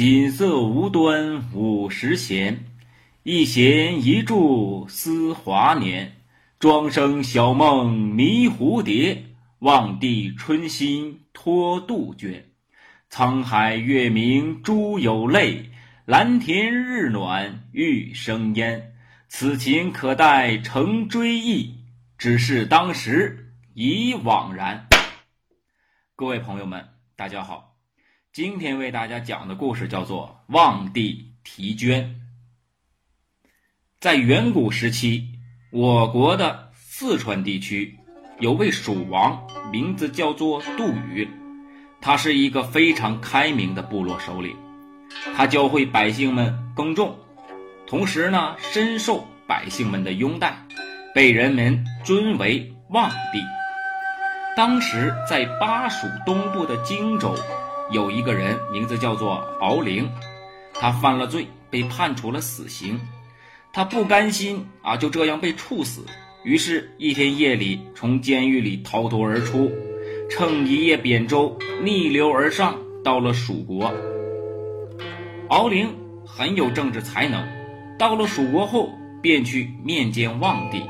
锦瑟无端五十弦，一弦一柱思华年。庄生晓梦迷蝴蝶，望帝春心托杜鹃。沧海月明珠有泪，蓝田日暖玉生烟。此情可待成追忆，只是当时已惘然。各位朋友们，大家好。今天为大家讲的故事叫做《望帝题捐》。在远古时期，我国的四川地区有位蜀王，名字叫做杜宇。他是一个非常开明的部落首领，他教会百姓们耕种，同时呢，深受百姓们的拥戴，被人们尊为望帝。当时在巴蜀东部的荆州。有一个人名字叫做敖灵，他犯了罪，被判处了死刑。他不甘心啊，就这样被处死。于是，一天夜里从监狱里逃脱而出，乘一叶扁舟逆流而上，到了蜀国。敖灵很有政治才能，到了蜀国后便去面见望帝。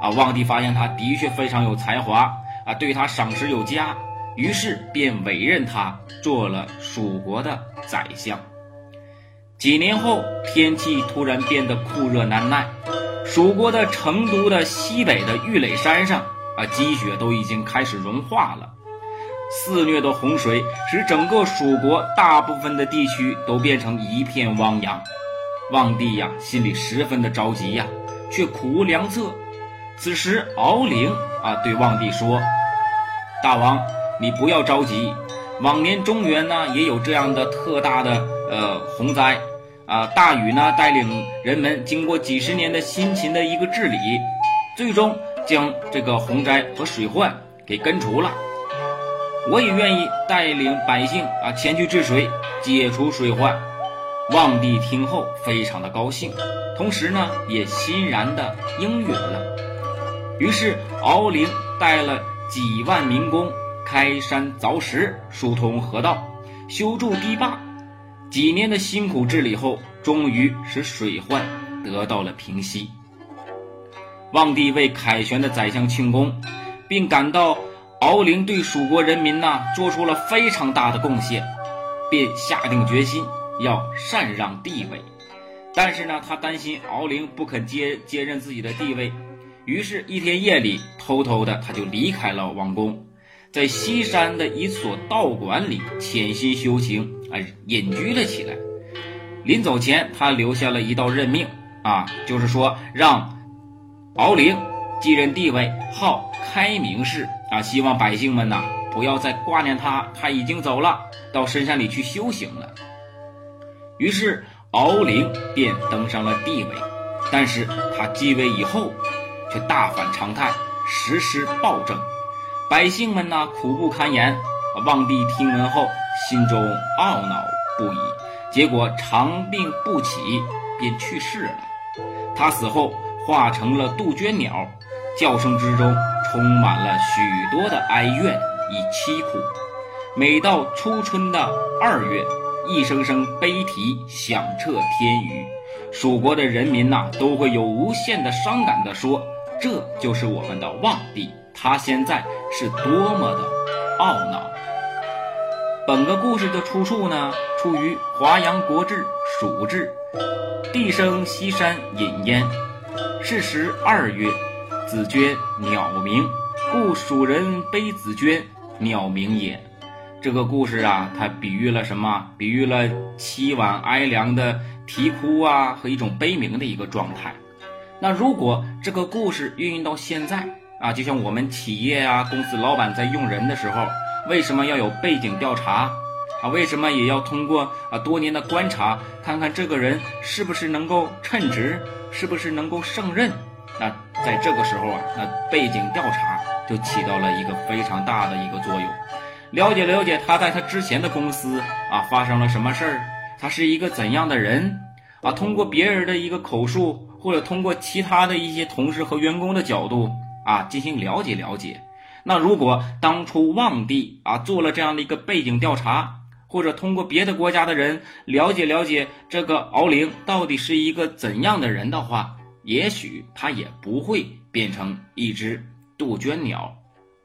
啊，望帝发现他的确非常有才华，啊，对他赏识有加。于是便委任他做了蜀国的宰相。几年后，天气突然变得酷热难耐，蜀国的成都的西北的玉垒山上啊，积雪都已经开始融化了。肆虐的洪水使整个蜀国大部分的地区都变成一片汪洋。望帝呀，心里十分的着急呀，却苦无良策。此时，敖灵啊，对望帝说：“大王。”你不要着急，往年中原呢也有这样的特大的呃洪灾啊，大禹呢带领人们经过几十年的辛勤的一个治理，最终将这个洪灾和水患给根除了。我也愿意带领百姓啊前去治水，解除水患。望帝听后非常的高兴，同时呢也欣然的应允了。于是敖灵带了几万民工。开山凿石，疏通河道，修筑堤坝，几年的辛苦治理后，终于使水患得到了平息。望帝为凯旋的宰相庆功，并感到敖灵对蜀国人民呐做出了非常大的贡献，便下定决心要禅让地位。但是呢，他担心敖灵不肯接接任自己的地位，于是，一天夜里偷偷的他就离开了王宫。在西山的一所道馆里潜心修行啊，隐居了起来。临走前，他留下了一道任命啊，就是说让敖灵继任帝位，号开明氏啊，希望百姓们呐不要再挂念他，他已经走了，到深山里去修行了。于是敖灵便登上了帝位，但是他继位以后却大反常态，实施暴政。百姓们呐，苦不堪言。望帝听闻后，心中懊恼不已。结果长病不起，便去世了。他死后化成了杜鹃鸟，叫声之中充满了许多的哀怨与凄苦。每到初春的二月，一声声悲啼响彻天宇，蜀国的人民呐，都会有无限的伤感地说：“这就是我们的望帝。”他现在是多么的懊恼。本个故事的出处呢，出于《华阳国志·蜀志》。帝生西山隐烟，是时二月，子鹃鸟鸣，故蜀人悲子鹃，鸟鸣也。这个故事啊，它比喻了什么？比喻了凄婉哀凉的啼哭啊，和一种悲鸣的一个状态。那如果这个故事运用到现在，啊，就像我们企业啊，公司老板在用人的时候，为什么要有背景调查？啊，为什么也要通过啊多年的观察，看看这个人是不是能够称职，是不是能够胜任？那在这个时候啊，那背景调查就起到了一个非常大的一个作用，了解了解他在他之前的公司啊发生了什么事儿，他是一个怎样的人？啊，通过别人的一个口述，或者通过其他的一些同事和员工的角度。啊，进行了解了解。那如果当初望帝啊做了这样的一个背景调查，或者通过别的国家的人了解了解这个敖灵到底是一个怎样的人的话，也许他也不会变成一只杜鹃鸟，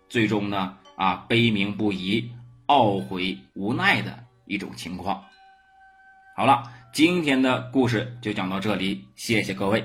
最终呢啊悲鸣不已、懊悔无奈的一种情况。好了，今天的故事就讲到这里，谢谢各位。